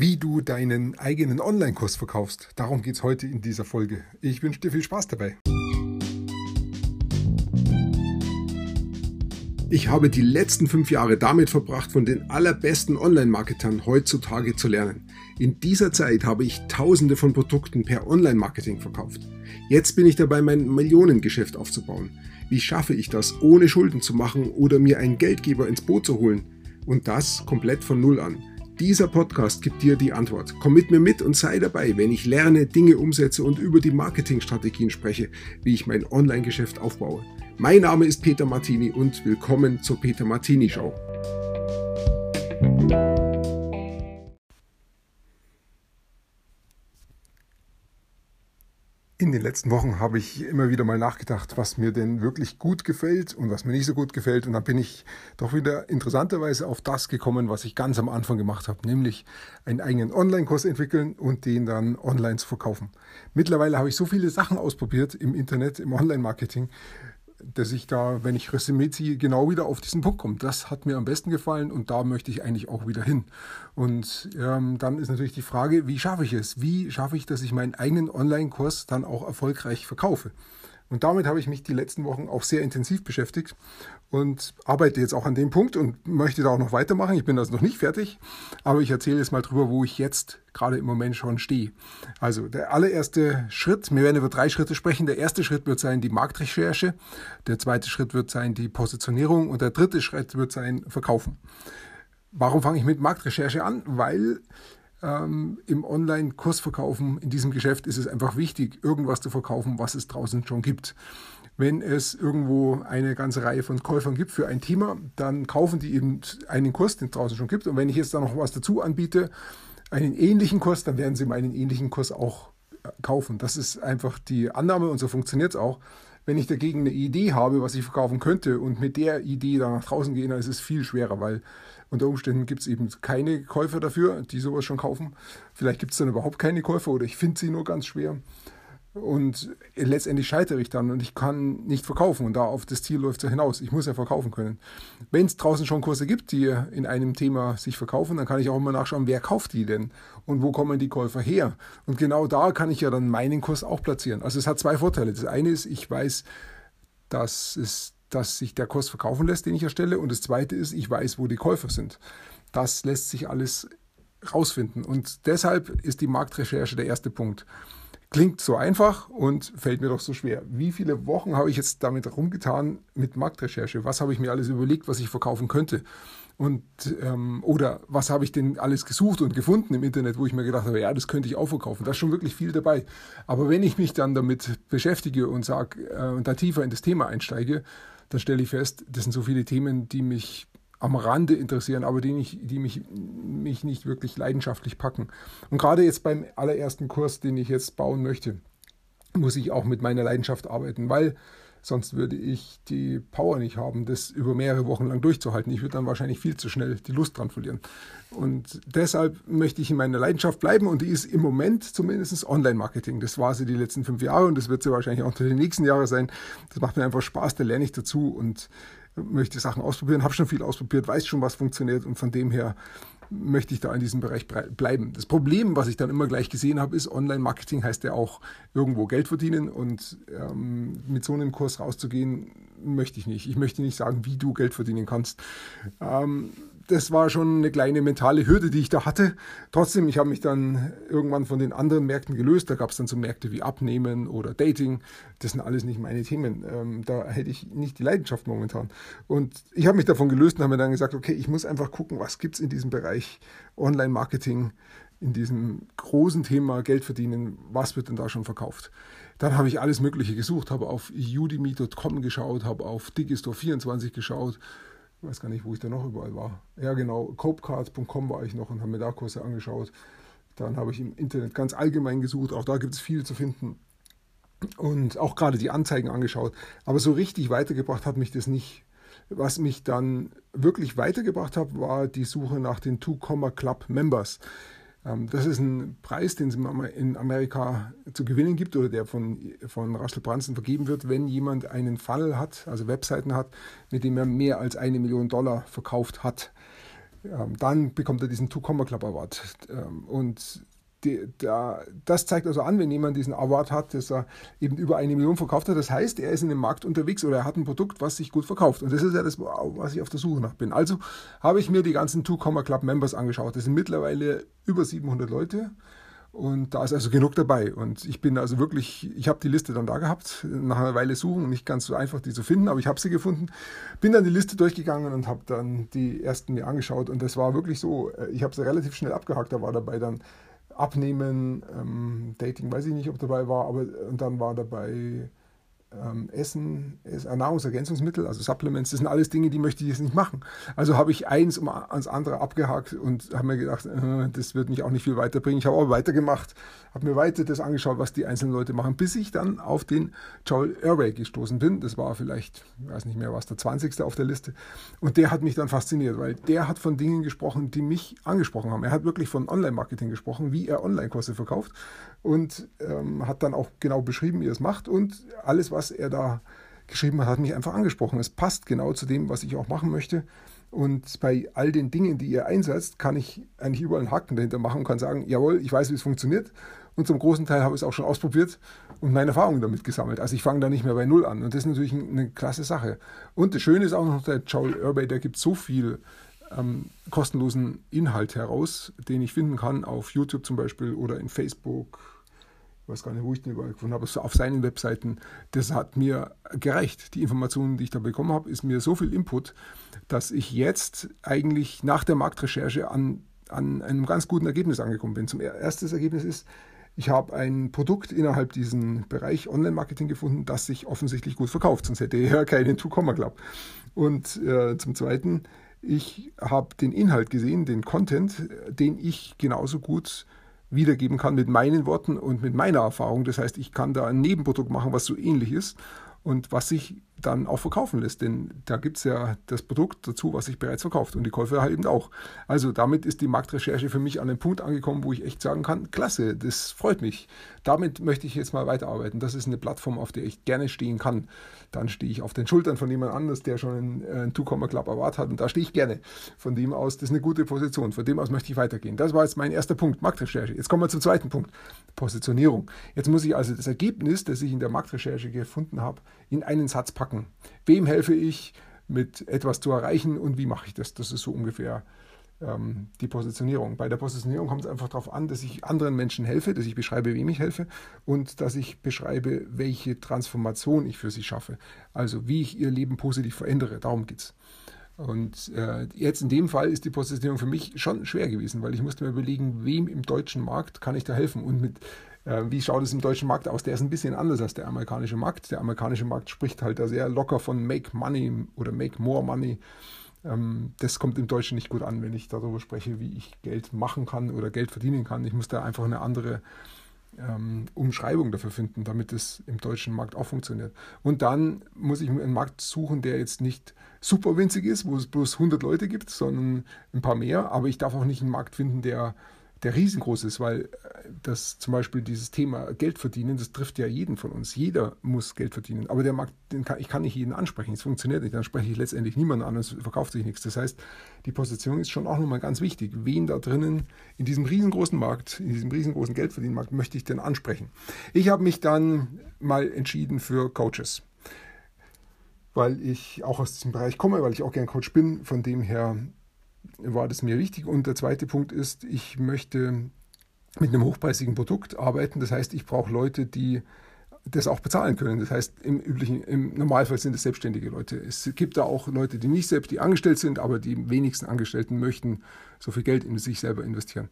wie du deinen eigenen Online-Kurs verkaufst. Darum geht es heute in dieser Folge. Ich wünsche dir viel Spaß dabei. Ich habe die letzten fünf Jahre damit verbracht, von den allerbesten Online-Marketern heutzutage zu lernen. In dieser Zeit habe ich tausende von Produkten per Online-Marketing verkauft. Jetzt bin ich dabei, mein Millionengeschäft aufzubauen. Wie schaffe ich das, ohne Schulden zu machen oder mir einen Geldgeber ins Boot zu holen? Und das komplett von Null an. Dieser Podcast gibt dir die Antwort. Komm mit mir mit und sei dabei, wenn ich lerne, Dinge umsetze und über die Marketingstrategien spreche, wie ich mein Online-Geschäft aufbaue. Mein Name ist Peter Martini und willkommen zur Peter Martini Show. In den letzten Wochen habe ich immer wieder mal nachgedacht, was mir denn wirklich gut gefällt und was mir nicht so gut gefällt. Und dann bin ich doch wieder interessanterweise auf das gekommen, was ich ganz am Anfang gemacht habe, nämlich einen eigenen Online-Kurs entwickeln und den dann online zu verkaufen. Mittlerweile habe ich so viele Sachen ausprobiert im Internet, im Online-Marketing, dass ich da, wenn ich Resümee ziehe, genau wieder auf diesen Punkt komme. Das hat mir am besten gefallen und da möchte ich eigentlich auch wieder hin. Und ähm, dann ist natürlich die Frage, wie schaffe ich es? Wie schaffe ich, dass ich meinen eigenen Online-Kurs dann auch erfolgreich verkaufe? Und damit habe ich mich die letzten Wochen auch sehr intensiv beschäftigt und arbeite jetzt auch an dem Punkt und möchte da auch noch weitermachen. Ich bin also noch nicht fertig, aber ich erzähle jetzt mal drüber, wo ich jetzt gerade im Moment schon stehe. Also der allererste Schritt, wir werden über drei Schritte sprechen. Der erste Schritt wird sein die Marktrecherche, der zweite Schritt wird sein die Positionierung und der dritte Schritt wird sein Verkaufen. Warum fange ich mit Marktrecherche an? Weil ähm, im Online-Kursverkaufen, in diesem Geschäft ist es einfach wichtig, irgendwas zu verkaufen, was es draußen schon gibt. Wenn es irgendwo eine ganze Reihe von Käufern gibt für ein Thema, dann kaufen die eben einen Kurs, den es draußen schon gibt. Und wenn ich jetzt da noch was dazu anbiete, einen ähnlichen Kurs, dann werden sie meinen ähnlichen Kurs auch äh, kaufen. Das ist einfach die Annahme und so funktioniert es auch. Wenn ich dagegen eine Idee habe, was ich verkaufen könnte und mit der Idee da nach draußen gehe, dann ist es viel schwerer, weil unter Umständen gibt es eben keine Käufer dafür, die sowas schon kaufen. Vielleicht gibt es dann überhaupt keine Käufer oder ich finde sie nur ganz schwer. Und letztendlich scheitere ich dann und ich kann nicht verkaufen. Und da auf das Ziel läuft es ja hinaus. Ich muss ja verkaufen können. Wenn es draußen schon Kurse gibt, die in einem Thema sich verkaufen, dann kann ich auch immer nachschauen, wer kauft die denn und wo kommen die Käufer her. Und genau da kann ich ja dann meinen Kurs auch platzieren. Also es hat zwei Vorteile. Das eine ist, ich weiß, dass, es, dass sich der Kurs verkaufen lässt, den ich erstelle. Und das zweite ist, ich weiß, wo die Käufer sind. Das lässt sich alles rausfinden. Und deshalb ist die Marktrecherche der erste Punkt. Klingt so einfach und fällt mir doch so schwer. Wie viele Wochen habe ich jetzt damit rumgetan mit Marktrecherche? Was habe ich mir alles überlegt, was ich verkaufen könnte? Und ähm, oder was habe ich denn alles gesucht und gefunden im Internet, wo ich mir gedacht habe, ja, das könnte ich auch verkaufen. Da ist schon wirklich viel dabei. Aber wenn ich mich dann damit beschäftige und sage äh, und da tiefer in das Thema einsteige, dann stelle ich fest, das sind so viele Themen, die mich am Rande interessieren, aber die, nicht, die mich, mich nicht wirklich leidenschaftlich packen. Und gerade jetzt beim allerersten Kurs, den ich jetzt bauen möchte, muss ich auch mit meiner Leidenschaft arbeiten, weil sonst würde ich die Power nicht haben, das über mehrere Wochen lang durchzuhalten. Ich würde dann wahrscheinlich viel zu schnell die Lust dran verlieren. Und deshalb möchte ich in meiner Leidenschaft bleiben und die ist im Moment zumindest Online-Marketing. Das war sie die letzten fünf Jahre und das wird sie wahrscheinlich auch die nächsten Jahre sein. Das macht mir einfach Spaß, da lerne ich dazu und möchte Sachen ausprobieren, habe schon viel ausprobiert, weiß schon, was funktioniert und von dem her möchte ich da in diesem Bereich bleiben. Das Problem, was ich dann immer gleich gesehen habe, ist, Online-Marketing heißt ja auch irgendwo Geld verdienen und ähm, mit so einem Kurs rauszugehen, möchte ich nicht. Ich möchte nicht sagen, wie du Geld verdienen kannst. Ähm, das war schon eine kleine mentale Hürde, die ich da hatte. Trotzdem, ich habe mich dann irgendwann von den anderen Märkten gelöst. Da gab es dann so Märkte wie Abnehmen oder Dating. Das sind alles nicht meine Themen. Ähm, da hätte ich nicht die Leidenschaft momentan. Und ich habe mich davon gelöst und habe mir dann gesagt, okay, ich muss einfach gucken, was gibt es in diesem Bereich Online-Marketing, in diesem großen Thema Geld verdienen, was wird denn da schon verkauft? Dann habe ich alles Mögliche gesucht, habe auf udemy.com geschaut, habe auf Digistore24 geschaut ich weiß gar nicht, wo ich da noch überall war. Ja, genau, copecards.com war ich noch und habe mir da Kurse angeschaut. Dann habe ich im Internet ganz allgemein gesucht, auch da gibt es viel zu finden. Und auch gerade die Anzeigen angeschaut. Aber so richtig weitergebracht hat mich das nicht. Was mich dann wirklich weitergebracht hat, war die Suche nach den Two Comma Club Members. Ähm, das ist ein Preis, den es in Amerika zu gewinnen gibt oder der von, von Russell Brunson vergeben wird, wenn jemand einen Funnel hat, also Webseiten hat, mit dem er mehr als eine Million Dollar verkauft hat. Ähm, dann bekommt er diesen Two-Comma Club Award. Ähm, und die, der, das zeigt also an, wenn jemand diesen Award hat, dass er eben über eine Million verkauft hat. Das heißt, er ist in dem Markt unterwegs oder er hat ein Produkt, was sich gut verkauft. Und das ist ja das, was ich auf der Suche nach bin. Also habe ich mir die ganzen Two Comma Club Members angeschaut. Das sind mittlerweile über 700 Leute. Und da ist also genug dabei. Und ich bin also wirklich, ich habe die Liste dann da gehabt, nach einer Weile suchen, nicht ganz so einfach, die zu finden, aber ich habe sie gefunden. Bin dann die Liste durchgegangen und habe dann die ersten mir angeschaut. Und das war wirklich so, äh, ich habe sie relativ schnell abgehakt. Da war dabei dann Abnehmen, ähm, Dating, weiß ich nicht, ob dabei war, aber und dann war dabei ähm, Essen, Nahrungsergänzungsmittel, also Supplements, das sind alles Dinge, die möchte ich jetzt nicht machen. Also habe ich eins um ans andere abgehakt und habe mir gedacht, äh, das wird mich auch nicht viel weiterbringen. Ich habe aber weitergemacht, habe mir weiter das angeschaut, was die einzelnen Leute machen, bis ich dann auf den Joel Irway gestoßen bin. Das war vielleicht, ich weiß nicht mehr, was der 20. auf der Liste. Und der hat mich dann fasziniert, weil der hat von Dingen gesprochen, die mich angesprochen haben. Er hat wirklich von Online-Marketing gesprochen, wie er Online-Kurse verkauft und ähm, hat dann auch genau beschrieben, wie er es macht und alles, was er da geschrieben hat, hat mich einfach angesprochen. Es passt genau zu dem, was ich auch machen möchte. Und bei all den Dingen, die ihr einsetzt, kann ich eigentlich überall einen Haken dahinter machen und kann sagen, jawohl, ich weiß, wie es funktioniert. Und zum großen Teil habe ich es auch schon ausprobiert und meine Erfahrungen damit gesammelt. Also ich fange da nicht mehr bei Null an. Und das ist natürlich eine klasse Sache. Und das Schöne ist auch noch, der Joel Urbay, der gibt so viel ähm, kostenlosen Inhalt heraus, den ich finden kann auf YouTube zum Beispiel oder in Facebook. Weiß gar nicht, wo ich den überall gefunden habe, auf seinen Webseiten. Das hat mir gereicht. Die Informationen, die ich da bekommen habe, ist mir so viel Input, dass ich jetzt eigentlich nach der Marktrecherche an, an einem ganz guten Ergebnis angekommen bin. Zum erstes Ergebnis ist, ich habe ein Produkt innerhalb diesem Bereich Online-Marketing gefunden, das sich offensichtlich gut verkauft, sonst hätte ich ja keinen Two-Comma-Club. Und äh, zum Zweiten, ich habe den Inhalt gesehen, den Content, den ich genauso gut wiedergeben kann mit meinen Worten und mit meiner Erfahrung. Das heißt, ich kann da ein Nebenprodukt machen, was so ähnlich ist und was sich dann auch verkaufen lässt. Denn da gibt es ja das Produkt dazu, was sich bereits verkauft und die Käufer halt eben auch. Also damit ist die Marktrecherche für mich an einem Punkt angekommen, wo ich echt sagen kann, klasse, das freut mich. Damit möchte ich jetzt mal weiterarbeiten. Das ist eine Plattform, auf der ich gerne stehen kann. Dann stehe ich auf den Schultern von jemand anders, der schon einen, äh, einen Two-Comma Club Award hat und da stehe ich gerne. Von dem aus, das ist eine gute Position. Von dem aus möchte ich weitergehen. Das war jetzt mein erster Punkt, Marktrecherche. Jetzt kommen wir zum zweiten Punkt, Positionierung. Jetzt muss ich also das Ergebnis, das ich in der Marktrecherche gefunden habe, in einen Satz packen. Wem helfe ich, mit etwas zu erreichen und wie mache ich das? Das ist so ungefähr ähm, die Positionierung. Bei der Positionierung kommt es einfach darauf an, dass ich anderen Menschen helfe, dass ich beschreibe, wem ich helfe und dass ich beschreibe, welche Transformation ich für sie schaffe. Also wie ich ihr Leben positiv verändere. Darum geht es. Und äh, jetzt in dem Fall ist die Positionierung für mich schon schwer gewesen, weil ich musste mir überlegen, wem im deutschen Markt kann ich da helfen und mit wie schaut es im deutschen Markt aus? Der ist ein bisschen anders als der amerikanische Markt. Der amerikanische Markt spricht halt da sehr locker von Make Money oder Make More Money. Ähm, das kommt im Deutschen nicht gut an, wenn ich darüber spreche, wie ich Geld machen kann oder Geld verdienen kann. Ich muss da einfach eine andere ähm, Umschreibung dafür finden, damit es im deutschen Markt auch funktioniert. Und dann muss ich einen Markt suchen, der jetzt nicht super winzig ist, wo es bloß 100 Leute gibt, sondern ein paar mehr. Aber ich darf auch nicht einen Markt finden, der der riesengroß ist, weil äh, das zum Beispiel dieses Thema Geld verdienen, das trifft ja jeden von uns. Jeder muss Geld verdienen. Aber der Markt, kann, ich kann nicht jeden ansprechen. Es funktioniert nicht. Dann spreche ich letztendlich niemanden an, es verkauft sich nichts. Das heißt, die Position ist schon auch nochmal ganz wichtig. Wen da drinnen in diesem riesengroßen Markt, in diesem riesengroßen Geldverdienmarkt möchte ich denn ansprechen? Ich habe mich dann mal entschieden für Coaches. Weil ich auch aus diesem Bereich komme, weil ich auch gern Coach bin. Von dem her war das mir wichtig. Und der zweite Punkt ist, ich möchte mit einem hochpreisigen Produkt arbeiten. Das heißt, ich brauche Leute, die das auch bezahlen können. Das heißt, im üblichen, im Normalfall sind es selbstständige Leute. Es gibt da auch Leute, die nicht selbst, die angestellt sind, aber die wenigsten Angestellten möchten so viel Geld in sich selber investieren.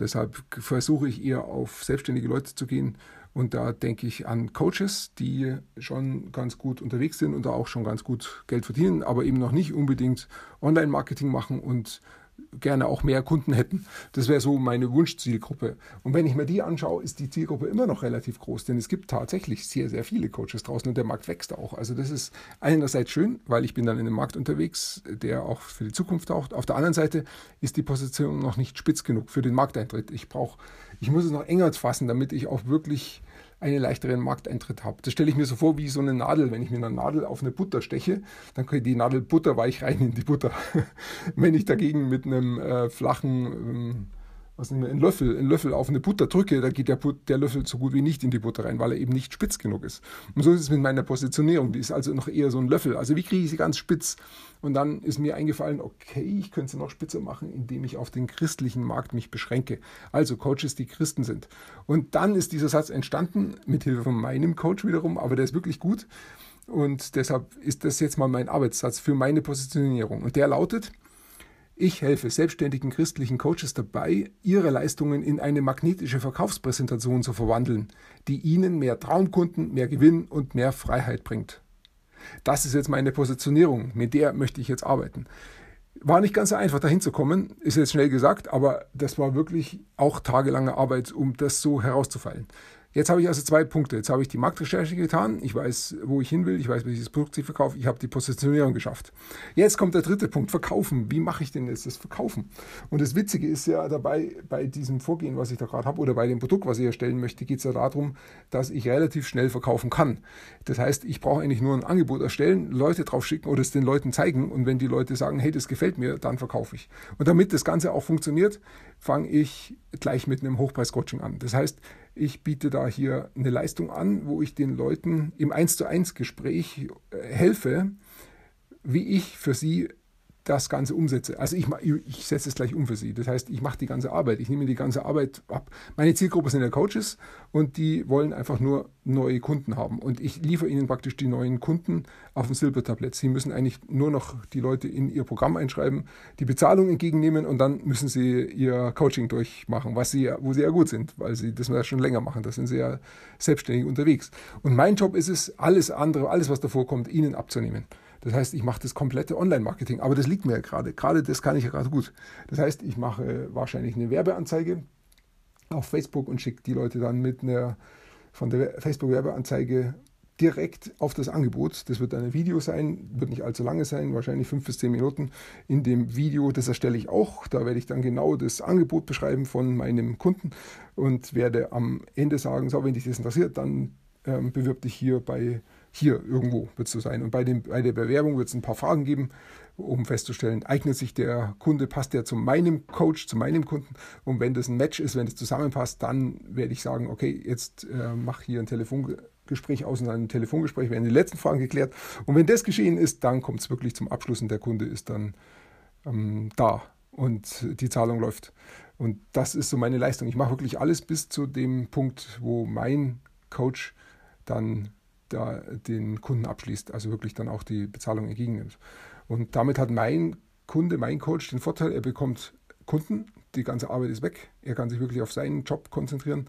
Deshalb versuche ich eher auf selbstständige Leute zu gehen und da denke ich an Coaches, die schon ganz gut unterwegs sind und da auch schon ganz gut Geld verdienen, aber eben noch nicht unbedingt Online-Marketing machen und gerne auch mehr Kunden hätten. Das wäre so meine Wunschzielgruppe. Und wenn ich mir die anschaue, ist die Zielgruppe immer noch relativ groß, denn es gibt tatsächlich sehr, sehr viele Coaches draußen und der Markt wächst auch. Also das ist einerseits schön, weil ich bin dann in einem Markt unterwegs, der auch für die Zukunft taucht. Auf der anderen Seite ist die Position noch nicht spitz genug für den Markteintritt. Ich brauche, ich muss es noch enger fassen, damit ich auch wirklich einen leichteren Markteintritt habe. Das stelle ich mir so vor wie so eine Nadel. Wenn ich mir eine Nadel auf eine Butter steche, dann geht die Nadel butterweich rein in die Butter. Wenn ich dagegen mit einem äh, flachen ähm, was nicht mehr, einen Löffel, einen Löffel auf eine Butter drücke, da geht der, der, Löffel so gut wie nicht in die Butter rein, weil er eben nicht spitz genug ist. Und so ist es mit meiner Positionierung. Die ist also noch eher so ein Löffel. Also wie kriege ich sie ganz spitz? Und dann ist mir eingefallen, okay, ich könnte sie noch spitzer machen, indem ich auf den christlichen Markt mich beschränke. Also Coaches, die Christen sind. Und dann ist dieser Satz entstanden, mit Hilfe von meinem Coach wiederum, aber der ist wirklich gut. Und deshalb ist das jetzt mal mein Arbeitssatz für meine Positionierung. Und der lautet, ich helfe selbstständigen christlichen Coaches dabei, ihre Leistungen in eine magnetische Verkaufspräsentation zu verwandeln, die ihnen mehr Traumkunden, mehr Gewinn und mehr Freiheit bringt. Das ist jetzt meine Positionierung, mit der möchte ich jetzt arbeiten. War nicht ganz so einfach dahin zu kommen, ist jetzt schnell gesagt, aber das war wirklich auch tagelange Arbeit, um das so herauszufallen. Jetzt habe ich also zwei Punkte. Jetzt habe ich die Marktrecherche getan. Ich weiß, wo ich hin will. Ich weiß, welches Produkt ich verkaufe. Ich habe die Positionierung geschafft. Jetzt kommt der dritte Punkt. Verkaufen. Wie mache ich denn jetzt das Verkaufen? Und das Witzige ist ja dabei, bei diesem Vorgehen, was ich da gerade habe, oder bei dem Produkt, was ich erstellen möchte, geht es ja darum, dass ich relativ schnell verkaufen kann. Das heißt, ich brauche eigentlich nur ein Angebot erstellen, Leute drauf schicken oder es den Leuten zeigen. Und wenn die Leute sagen, hey, das gefällt mir, dann verkaufe ich. Und damit das Ganze auch funktioniert, fange ich gleich mit einem Hochpreis-Coaching an. Das heißt, ich biete da hier eine Leistung an, wo ich den Leuten im 1 zu 1 Gespräch äh, helfe, wie ich für sie das Ganze umsetze. Also ich, ich setze es gleich um für sie. Das heißt, ich mache die ganze Arbeit. Ich nehme die ganze Arbeit ab. Meine Zielgruppe sind ja Coaches und die wollen einfach nur neue Kunden haben. Und ich liefere ihnen praktisch die neuen Kunden auf dem Silbertablett. Sie müssen eigentlich nur noch die Leute in ihr Programm einschreiben, die Bezahlung entgegennehmen und dann müssen sie ihr Coaching durchmachen, was sie, wo sie ja gut sind, weil sie das schon länger machen. Da sind sie ja selbstständig unterwegs. Und mein Job ist es, alles andere, alles was davor kommt, ihnen abzunehmen. Das heißt, ich mache das komplette Online-Marketing, aber das liegt mir ja gerade. Gerade das kann ich ja gerade gut. Das heißt, ich mache wahrscheinlich eine Werbeanzeige auf Facebook und schicke die Leute dann mit einer von der Facebook-Werbeanzeige direkt auf das Angebot. Das wird ein Video sein, wird nicht allzu lange sein, wahrscheinlich fünf bis zehn Minuten. In dem Video, das erstelle ich auch, da werde ich dann genau das Angebot beschreiben von meinem Kunden und werde am Ende sagen, so, wenn dich das interessiert, dann ähm, bewirb dich hier bei hier irgendwo wird es so sein. Und bei, dem, bei der Bewerbung wird es ein paar Fragen geben, um festzustellen, eignet sich der Kunde, passt der zu meinem Coach, zu meinem Kunden. Und wenn das ein Match ist, wenn es zusammenpasst, dann werde ich sagen, okay, jetzt äh, mach hier ein Telefongespräch aus und ein Telefongespräch werden die letzten Fragen geklärt. Und wenn das geschehen ist, dann kommt es wirklich zum Abschluss und der Kunde ist dann ähm, da und die Zahlung läuft. Und das ist so meine Leistung. Ich mache wirklich alles bis zu dem Punkt, wo mein Coach dann da den Kunden abschließt, also wirklich dann auch die Bezahlung entgegennimmt. Und damit hat mein Kunde, mein Coach den Vorteil, er bekommt Kunden, die ganze Arbeit ist weg, er kann sich wirklich auf seinen Job konzentrieren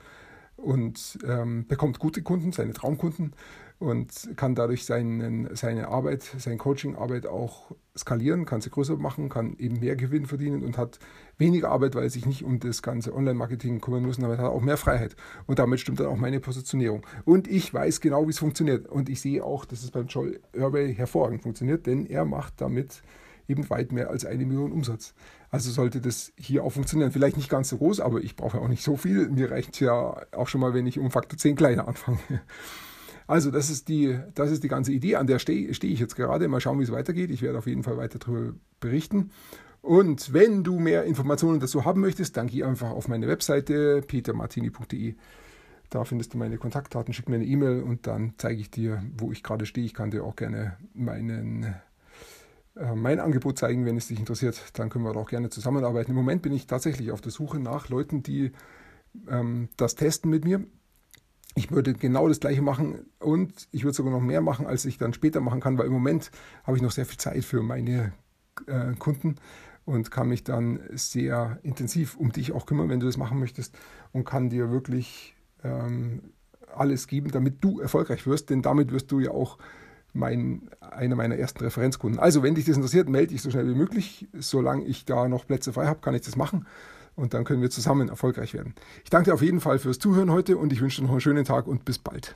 und ähm, bekommt gute Kunden, seine Traumkunden und kann dadurch seinen, seine Arbeit, seine Coaching-Arbeit auch skalieren, kann sie größer machen, kann eben mehr Gewinn verdienen und hat weniger Arbeit, weil er sich nicht um das ganze Online-Marketing kümmern muss, damit hat er auch mehr Freiheit. Und damit stimmt dann auch meine Positionierung. Und ich weiß genau, wie es funktioniert. Und ich sehe auch, dass es beim Joel Irway hervorragend funktioniert, denn er macht damit eben weit mehr als eine Million Umsatz. Also sollte das hier auch funktionieren. Vielleicht nicht ganz so groß, aber ich brauche ja auch nicht so viel. Mir reicht ja auch schon mal, wenn ich um Faktor 10 kleiner anfange. Also das ist die, das ist die ganze Idee, an der stehe steh ich jetzt gerade. Mal schauen, wie es weitergeht. Ich werde auf jeden Fall weiter darüber berichten. Und wenn du mehr Informationen dazu haben möchtest, dann geh einfach auf meine Webseite petermartini.de. Da findest du meine Kontaktdaten, schick mir eine E-Mail und dann zeige ich dir, wo ich gerade stehe. Ich kann dir auch gerne meinen, äh, mein Angebot zeigen, wenn es dich interessiert. Dann können wir auch gerne zusammenarbeiten. Im Moment bin ich tatsächlich auf der Suche nach Leuten, die ähm, das testen mit mir ich würde genau das gleiche machen und ich würde sogar noch mehr machen, als ich dann später machen kann, weil im Moment habe ich noch sehr viel Zeit für meine äh, Kunden und kann mich dann sehr intensiv um dich auch kümmern, wenn du das machen möchtest und kann dir wirklich ähm, alles geben, damit du erfolgreich wirst, denn damit wirst du ja auch mein, einer meiner ersten Referenzkunden. Also wenn dich das interessiert, melde dich so schnell wie möglich. Solange ich da noch Plätze frei habe, kann ich das machen und dann können wir zusammen erfolgreich werden. Ich danke dir auf jeden Fall fürs Zuhören heute und ich wünsche dir noch einen schönen Tag und bis bald.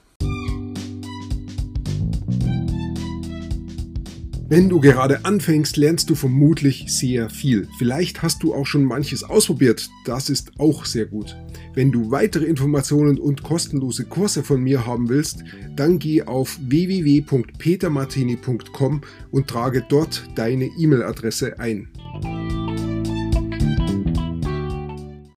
Wenn du gerade anfängst, lernst du vermutlich sehr viel. Vielleicht hast du auch schon manches ausprobiert. Das ist auch sehr gut. Wenn du weitere Informationen und kostenlose Kurse von mir haben willst, dann geh auf www.petermartini.com und trage dort deine E-Mail-Adresse ein.